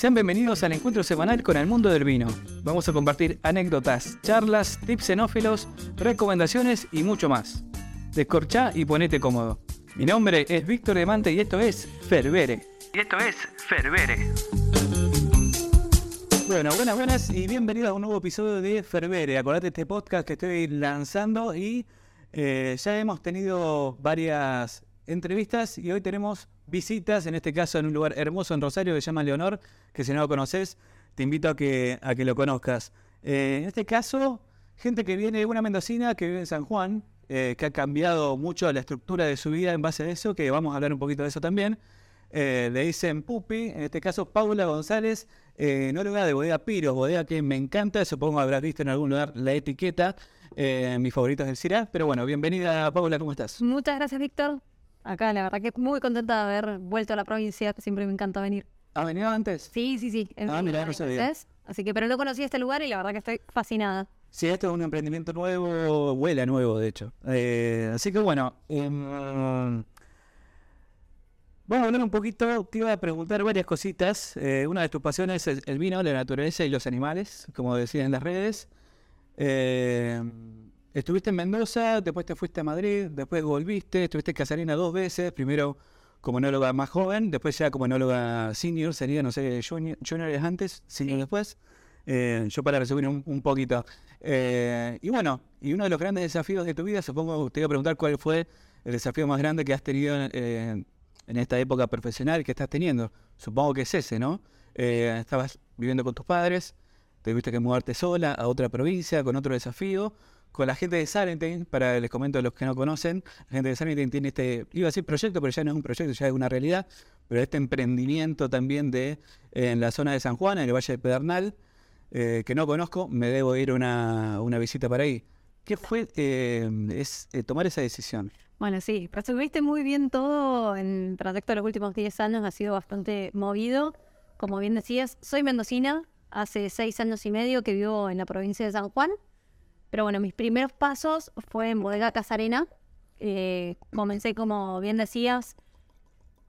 Sean bienvenidos al encuentro semanal con el mundo del vino. Vamos a compartir anécdotas, charlas, tips xenófilos, recomendaciones y mucho más. Descorchá y ponete cómodo. Mi nombre es Víctor Demante y esto es Ferbere. Y esto es Ferbere. Bueno, buenas, buenas y bienvenidos a un nuevo episodio de Ferbere. Acordate este podcast que estoy lanzando y eh, ya hemos tenido varias entrevistas y hoy tenemos visitas, en este caso en un lugar hermoso en Rosario que se llama Leonor, que si no lo conoces, te invito a que, a que lo conozcas. Eh, en este caso, gente que viene, una mendocina que vive en San Juan, eh, que ha cambiado mucho la estructura de su vida en base a eso, que vamos a hablar un poquito de eso también. Eh, le dicen Pupi, en este caso Paula González, no lugar de Bodega Piros, bodega que me encanta, supongo habrás visto en algún lugar la etiqueta, mis favoritos del CIRA, pero bueno, bienvenida Paula, ¿cómo estás? Muchas gracias, Víctor. Acá, la verdad que muy contenta de haber vuelto a la provincia, que siempre me encanta venir. ¿Has venido antes? Sí, sí, sí. Ah, mirá, no sabía. Así que, pero no conocía este lugar y la verdad que estoy fascinada. Sí, esto es un emprendimiento nuevo, huela nuevo, de hecho. Eh, así que bueno, em, vamos a hablar un poquito, te iba a preguntar varias cositas. Eh, una de tus pasiones es el vino, la naturaleza y los animales, como decían en las redes. Eh, estuviste en Mendoza, después te fuiste a Madrid, después volviste, estuviste en Casarina dos veces, primero como enóloga más joven, después ya como enóloga senior, sería, no sé, junior, junior es antes, senior después. Eh, yo para resumir un, un poquito. Eh, y bueno, y uno de los grandes desafíos de tu vida, supongo, te iba a preguntar cuál fue el desafío más grande que has tenido eh, en esta época profesional que estás teniendo. Supongo que es ese, ¿no? Eh, estabas viviendo con tus padres, tuviste que mudarte sola a otra provincia con otro desafío. Con la gente de Sarentin, para les comento a los que no conocen, la gente de Sarentin tiene este, iba a decir proyecto, pero ya no es un proyecto, ya es una realidad, pero este emprendimiento también de en la zona de San Juan, en el Valle de Pedernal, eh, que no conozco, me debo ir una, una visita para ahí. ¿Qué fue eh, es, eh, tomar esa decisión? Bueno, sí, resumiste muy bien todo en el trayecto de los últimos 10 años, ha sido bastante movido. Como bien decías, soy mendocina, hace 6 años y medio que vivo en la provincia de San Juan. Pero bueno, mis primeros pasos fue en Bodega Casarena. Eh, comencé, como bien decías,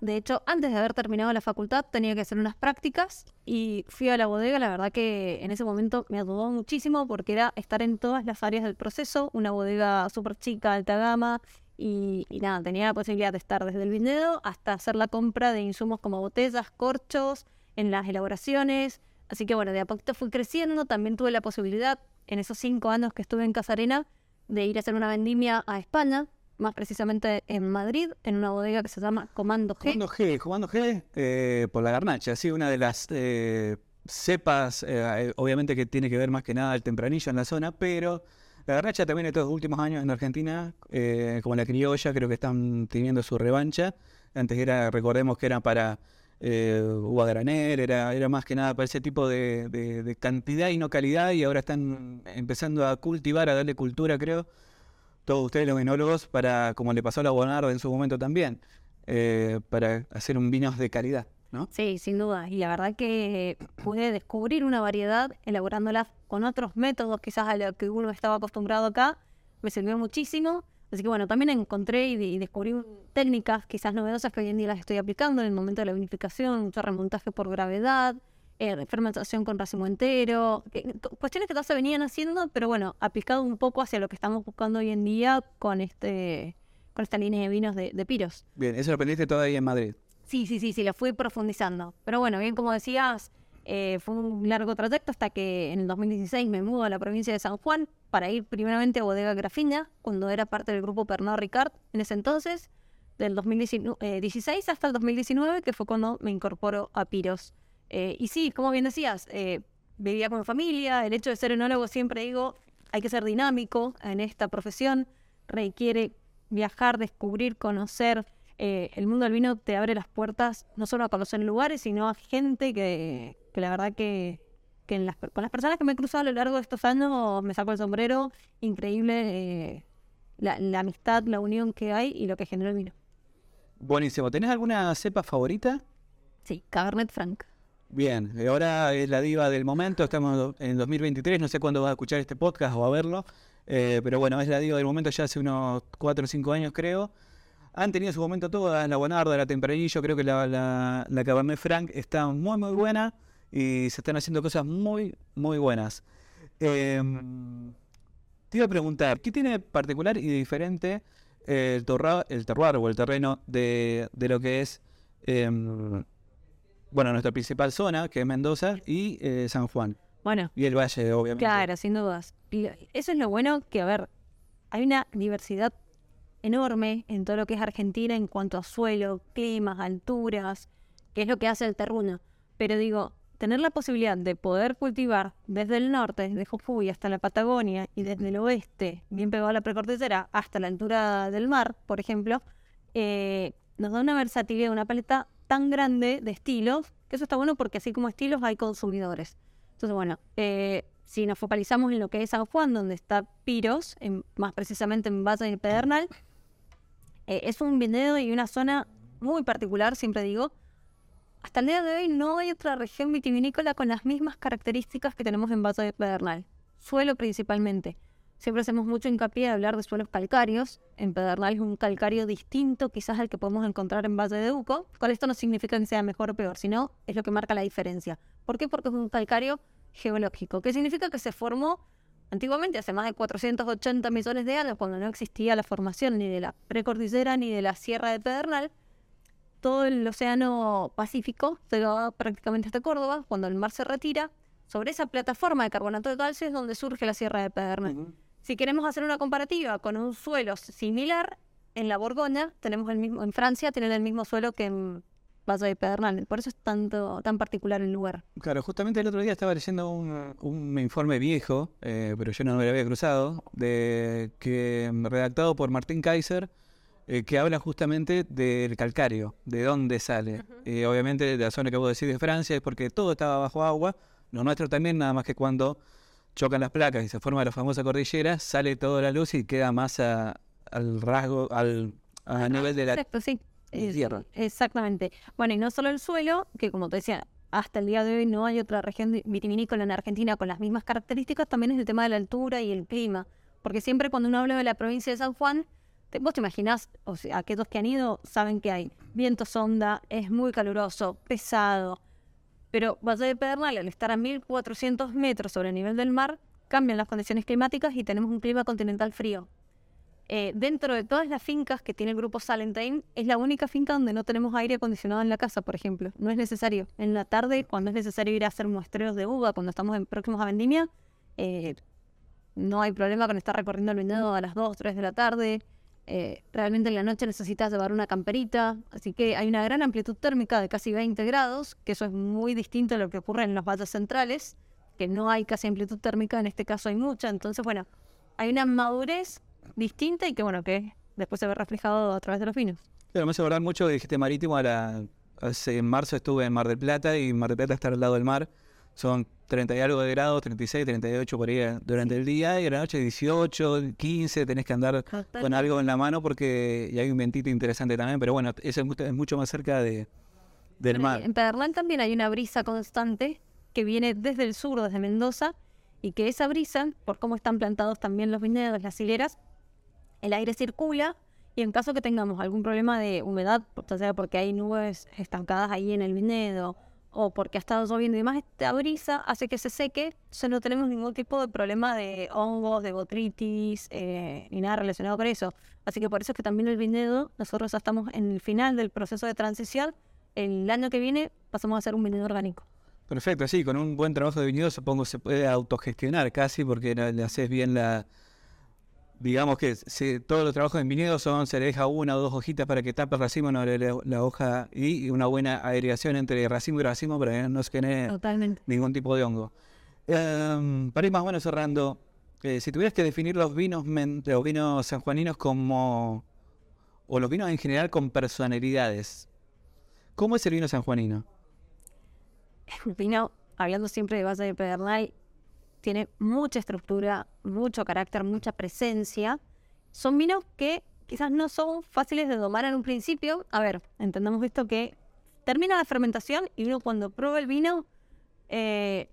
de hecho, antes de haber terminado la facultad tenía que hacer unas prácticas y fui a la bodega. La verdad que en ese momento me ayudó muchísimo porque era estar en todas las áreas del proceso, una bodega súper chica, alta gama y, y nada, tenía la posibilidad de estar desde el viñedo hasta hacer la compra de insumos como botellas, corchos, en las elaboraciones. Así que bueno, de a poquito fui creciendo. También tuve la posibilidad en esos cinco años que estuve en Casarena de ir a hacer una vendimia a España, más precisamente en Madrid, en una bodega que se llama Comando G. Comando G, Comando G eh, por la garnacha, sí, una de las eh, cepas, eh, obviamente que tiene que ver más que nada el tempranillo en la zona, pero la garnacha también estos últimos años en Argentina, eh, como la criolla, creo que están teniendo su revancha. Antes era, recordemos que era para eh, uva granel, era, era más que nada para ese tipo de, de- cantidad y no calidad, y ahora están empezando a cultivar, a darle cultura, creo, todos ustedes los enólogos, para, como le pasó a la Bonarda en su momento también, eh, para hacer un vinos de calidad, ¿no? Sí, sin duda. Y la verdad que pude descubrir una variedad elaborándolas con otros métodos, quizás a lo que uno estaba acostumbrado acá. Me sirvió muchísimo. Así que bueno, también encontré y, y descubrí técnicas quizás novedosas que hoy en día las estoy aplicando en el momento de la vinificación, mucho remontaje por gravedad, eh, fermentación con racimo entero, cu- cuestiones que ya se venían haciendo, pero bueno, aplicado un poco hacia lo que estamos buscando hoy en día con este con esta línea de vinos de, de Piros. Bien, eso lo aprendiste todavía en Madrid. Sí, sí, sí, sí, lo fui profundizando. Pero bueno, bien como decías, eh, fue un largo trayecto hasta que en el 2016 me mudo a la provincia de San Juan para ir primeramente a Bodega Grafiña, cuando era parte del grupo Pernod Ricard en ese entonces, del 2016 hasta el 2019, que fue cuando me incorporo a Piros. Eh, y sí, como bien decías, eh, vivía con mi familia, el hecho de ser enólogo siempre digo, hay que ser dinámico en esta profesión, requiere viajar, descubrir, conocer. Eh, el mundo del vino te abre las puertas no solo a conocer lugares, sino a gente que, que la verdad que, que en las, con las personas que me he cruzado a lo largo de estos años me saco el sombrero. Increíble eh, la, la amistad, la unión que hay y lo que genera el vino. Buenísimo. ¿Tenés alguna cepa favorita? Sí, Cabernet Franc. Bien, ahora es la diva del momento, estamos en 2023, no sé cuándo vas a escuchar este podcast o a verlo, eh, pero bueno, es la diva del momento ya hace unos 4 o 5 años creo. Han tenido su momento todas, la Bonarda, la Tempranillo, creo que la, la, la Cabernet Franc está muy muy buena. y se están haciendo cosas muy, muy buenas. Em, te iba a preguntar, ¿qué tiene particular y diferente el, torra, el terroir o el terreno de, de lo que es, em, bueno, nuestra principal zona, que es Mendoza, y eh, San Juan? Bueno, Y el valle, obviamente. claro, sin dudas. Eso es lo bueno que, a ver, hay una diversidad enorme en todo lo que es Argentina en cuanto a suelo, climas, alturas, que es lo que hace el terruño. Pero digo, tener la posibilidad de poder cultivar desde el norte, desde Jujuy hasta la Patagonia y desde el oeste, bien pegado a la precordillera, hasta la altura del mar, por ejemplo, eh, nos da una versatilidad, una paleta tan grande de estilos, que eso está bueno porque así como estilos hay consumidores. Entonces, bueno, eh, si nos focalizamos en lo que es San Juan, donde está Piros, más precisamente en Valle del Pedernal, eh, es un viñedo y una zona muy particular, siempre digo. Hasta el día de hoy no hay otra región vitivinícola con las mismas características que tenemos en Valle del Pedernal. Suelo principalmente. Siempre hacemos mucho hincapié de hablar de suelos calcáreos. En Pedernal es un calcario distinto quizás al que podemos encontrar en Valle de Uco. Con esto no significa que sea mejor o peor, sino es lo que marca la diferencia. ¿Por qué? Porque es un calcario geológico, que significa que se formó antiguamente, hace más de 480 millones de años, cuando no existía la formación ni de la precordillera ni de la Sierra de Pedernal, todo el océano Pacífico llegaba prácticamente hasta Córdoba, cuando el mar se retira, sobre esa plataforma de carbonato de calcio es donde surge la Sierra de Pedernal. Si queremos hacer una comparativa con un suelo similar, en la Borgoña tenemos el mismo, en Francia tienen el mismo suelo que en Valle de Pedernal, por eso es tanto, tan particular el lugar. Claro, justamente el otro día estaba leyendo un, un informe viejo, eh, pero yo no me lo había cruzado, de que mm, redactado por Martín Kaiser, eh, que habla justamente del calcario, de dónde sale. Eh, obviamente de la zona que vos decís de Francia es porque todo estaba bajo agua, lo nuestro también, nada más que cuando chocan las placas y se forma la famosa cordillera, sale toda la luz y queda más a- al rasgo, al a nivel de la Exacto, sí. Tierra. Exactamente. Bueno, y no solo el suelo, que como te decía, hasta el día de hoy no hay otra región vitivinícola en Argentina con las mismas características, también es el tema de la altura y el clima. Porque siempre cuando uno habla de la provincia de San Juan, te- vos te imaginás, o sea, aquellos que han ido saben que hay viento sonda, es muy caluroso, pesado. Pero Valle de Pedernal, al estar a 1400 metros sobre el nivel del mar, cambian las condiciones climáticas y tenemos un clima continental frío. Eh, dentro de todas las fincas que tiene el grupo Salentine, es la única finca donde no tenemos aire acondicionado en la casa, por ejemplo. No es necesario. En la tarde, cuando es necesario ir a hacer muestreos de uva, cuando estamos en próximos a vendimia, eh, no hay problema con estar recorriendo el viñedo a las 2, 3 de la tarde. Eh, realmente en la noche necesitas llevar una camperita, así que hay una gran amplitud térmica de casi 20 grados, que eso es muy distinto a lo que ocurre en los valles centrales, que no hay casi amplitud térmica, en este caso hay mucha. Entonces, bueno, hay una madurez distinta y que, bueno, que después se ve reflejado a través de los vinos. Claro, me hace acordar mucho de dijiste marítimo. A la, hace, en marzo estuve en Mar del Plata y Mar del Plata está al lado del mar. Son 30 y algo de grados, 36, 38 por ahí eh, durante el día y a la noche 18, 15. Tenés que andar con algo en la mano porque y hay un vientito interesante también. Pero bueno, eso es, mu- es mucho más cerca de, del mar. En Pedernal también hay una brisa constante que viene desde el sur, desde Mendoza, y que esa brisa, por cómo están plantados también los viñedos, las hileras, el aire circula y en caso que tengamos algún problema de humedad, ya sea porque hay nubes estancadas ahí en el viñedo o porque ha estado lloviendo y demás, esta brisa hace que se seque, ya no tenemos ningún tipo de problema de hongos, de botritis, eh, ni nada relacionado con eso. Así que por eso es que también el viñedo, nosotros ya estamos en el final del proceso de transición, el año que viene pasamos a ser un viñedo orgánico. Perfecto, sí, con un buen trabajo de viñedo supongo se puede autogestionar casi porque le haces bien la... Digamos que si todos los trabajos en viñedo son, se le deja una o dos hojitas para que tape el racimo, no le- le- la hoja y una buena aireación entre racimo y racimo para que no se genere Totalmente. ningún tipo de hongo. Em, para ir más o menos cerrando, eh, si tuvieras que definir los vinos, los vinos sanjuaninos como... o los vinos en general con personalidades, ¿cómo es el vino sanjuanino? El vino, hablando siempre de Valle de Pedernal, tiene mucha estructura, mucho carácter, mucha presencia. Son vinos que quizás no son fáciles de domar en un principio. A ver, entendamos esto que termina la fermentación y uno cuando prueba el vino, eh,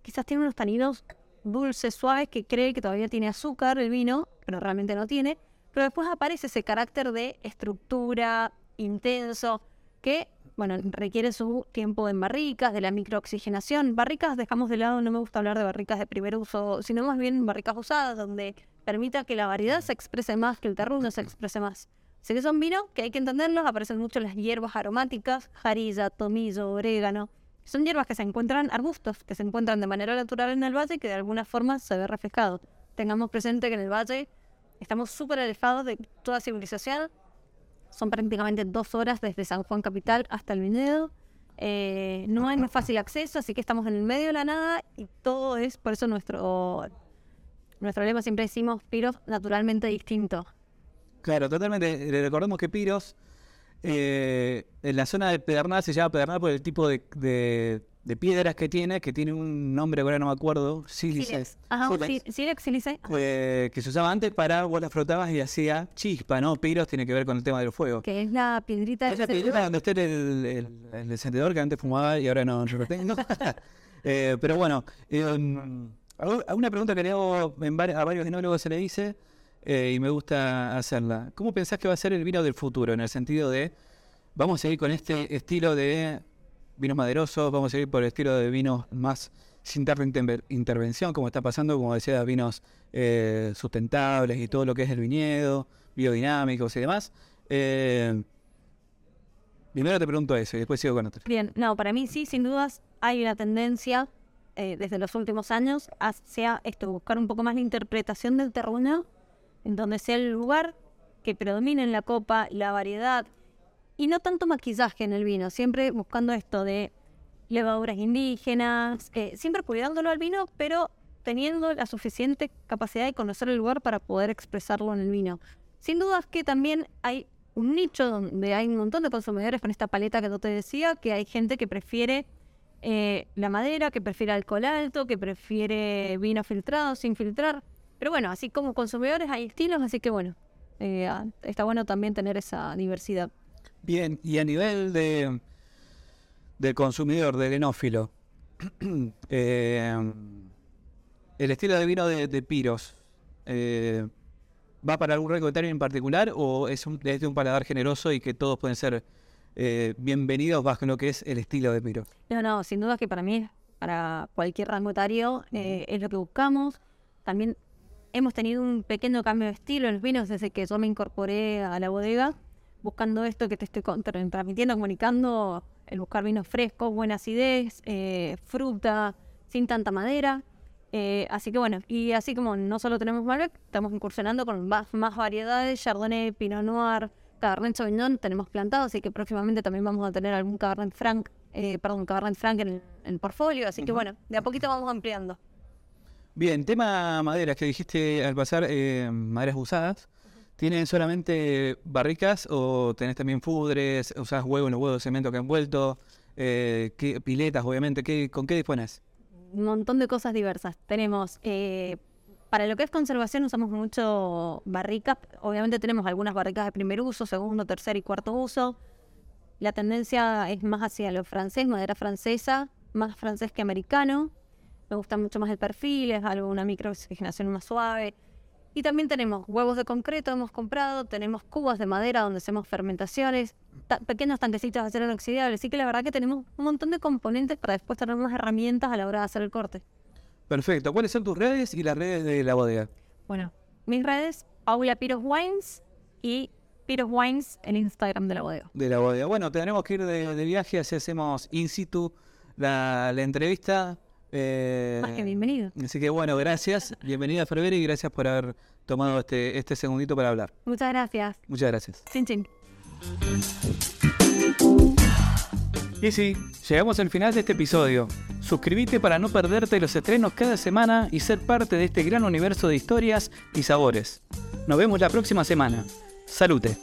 quizás tiene unos taninos dulces, suaves, que cree que todavía tiene azúcar el vino, pero realmente no tiene. Pero después aparece ese carácter de estructura intenso que bueno, requiere su tiempo en barricas, de la microoxigenación. Barricas dejamos de lado, no me gusta hablar de barricas de primer uso, sino más bien barricas usadas, donde permita que la variedad se exprese más, que el terruño se exprese más. Así que son vinos que hay que entenderlos, aparecen mucho las hierbas aromáticas, jarilla, tomillo, orégano. Son hierbas que se encuentran, arbustos, que se encuentran de manera natural en el valle y que de alguna forma se ve reflejado. Tengamos presente que en el valle estamos súper alejados de toda civilización, son prácticamente dos horas desde San Juan Capital hasta el viñedo. Eh, no hay más fácil acceso, así que estamos en el medio de la nada y todo es, por eso nuestro, nuestro lema siempre decimos Piros naturalmente distinto. Claro, totalmente. Recordemos que Piros eh, en la zona de Pedernal se llama Pedernal por el tipo de de piedras que tiene, que tiene un nombre ahora no me acuerdo, sílice. Ajá, sílex, sílice. que se usaba antes para vos las frotabas y hacía chispa, ¿no? Piros tiene que ver con el tema del fuego. Que es la piedrita. Es la piedrita donde está el, el, el, encendedor que antes fumaba y ahora no, tengo. eh, pero bueno, eh, una pregunta que le hago en a varios enólogos se le dice eh, y me gusta hacerla. ¿Cómo pensás que va a ser el vino del futuro? En el sentido de, vamos a seguir con este estilo de vinos maderosos, vamos a ir por el estilo de vinos más sin tanta intervención, como está pasando, como decía, vinos eh, sustentables y todo lo que es el viñedo, biodinámicos y demás. Eh, primero te pregunto eso y después sigo con otro. Bien, no, para mí sí, sin dudas hay una tendencia eh, desde los últimos años hacia esto, buscar un poco más la interpretación del terreno, en donde sea el lugar que predomine en la copa, la variedad, y no tanto maquillaje en el vino, siempre buscando esto de levaduras indígenas, eh, siempre cuidándolo al vino, pero teniendo la suficiente capacidad de conocer el lugar para poder expresarlo en el vino. Sin dudas que también hay un nicho donde hay un montón de consumidores con esta paleta que yo te decía, que hay gente que prefiere eh, la madera, que prefiere alcohol alto, que prefiere vino filtrado, sin filtrar. Pero bueno, así como consumidores hay estilos, así que bueno, eh, está bueno también tener esa diversidad. Bien, y a nivel de del consumidor, del enófilo, eh, el estilo de vino de, Piros, eh, ¿va para algún recomendatorio en particular o es, un, de un paladar generoso y que todos pueden ser eh, bienvenidos bajo lo que es el estilo de Piros? No, no, sin duda que para mí, para cualquier rango etario, es lo que buscamos. También hemos tenido un pequeño cambio de estilo en los vinos desde que yo me incorporé a la bodega buscando esto que te estoy transmitiendo, comunicando, el buscar vinos frescos, buena acidez, eh, fruta, sin tanta madera. Eh, así que bueno, y así como no solo tenemos Malbec, estamos incursionando con más, variedades, Chardonnay, Pinot Noir, Cabernet Sauvignon tenemos plantado, así que próximamente también vamos a tener algún Cabernet Franc, eh, perdón, Cabernet Franc en el, portfolio, así que bueno, de a poquito vamos ampliando. Bien, tema maderas que dijiste al pasar, maderas usadas. ¿Tienen solamente barricas o tenés también fudres? ¿Usás huevos, los huevos de cemento que han vuelto? Eh, ¿qué, piletas, obviamente. ¿qué, ¿Con qué dispones? Un montón de cosas diversas. Tenemos, eh, para lo que es conservación, usamos mucho barricas. Obviamente tenemos algunas barricas de primer uso, segundo, tercer y cuarto uso. La tendencia es más hacia lo francés, madera francesa, más francés que americano. Me gusta mucho más el perfil, es algo, una microoxigenación más suave. Y también tenemos huevos de concreto, hemos comprado, tenemos cubas de madera donde hacemos fermentaciones, pequeños tanquecitos de acero inoxidable. Así que la verdad que tenemos un montón de componentes para después tener más herramientas a la hora de hacer el corte. Perfecto. ¿Cuáles son tus redes y las redes de la bodega? Bueno, mis redes, Paula Piros Wines y Piros Wines en Instagram de la bodega. De la bodega. Bueno, tenemos que ir de, viaje, así hacemos in situ la, la entrevista eh, Más que bienvenido. Así que bueno, gracias. Bienvenida a y gracias por haber tomado este, este segundito para hablar. Muchas gracias. Muchas gracias. Chin, chin. Y sí, llegamos al final de este episodio. Suscríbete para no perderte los estrenos cada semana y ser parte de este gran universo de historias y sabores. Nos vemos la próxima semana. Salute.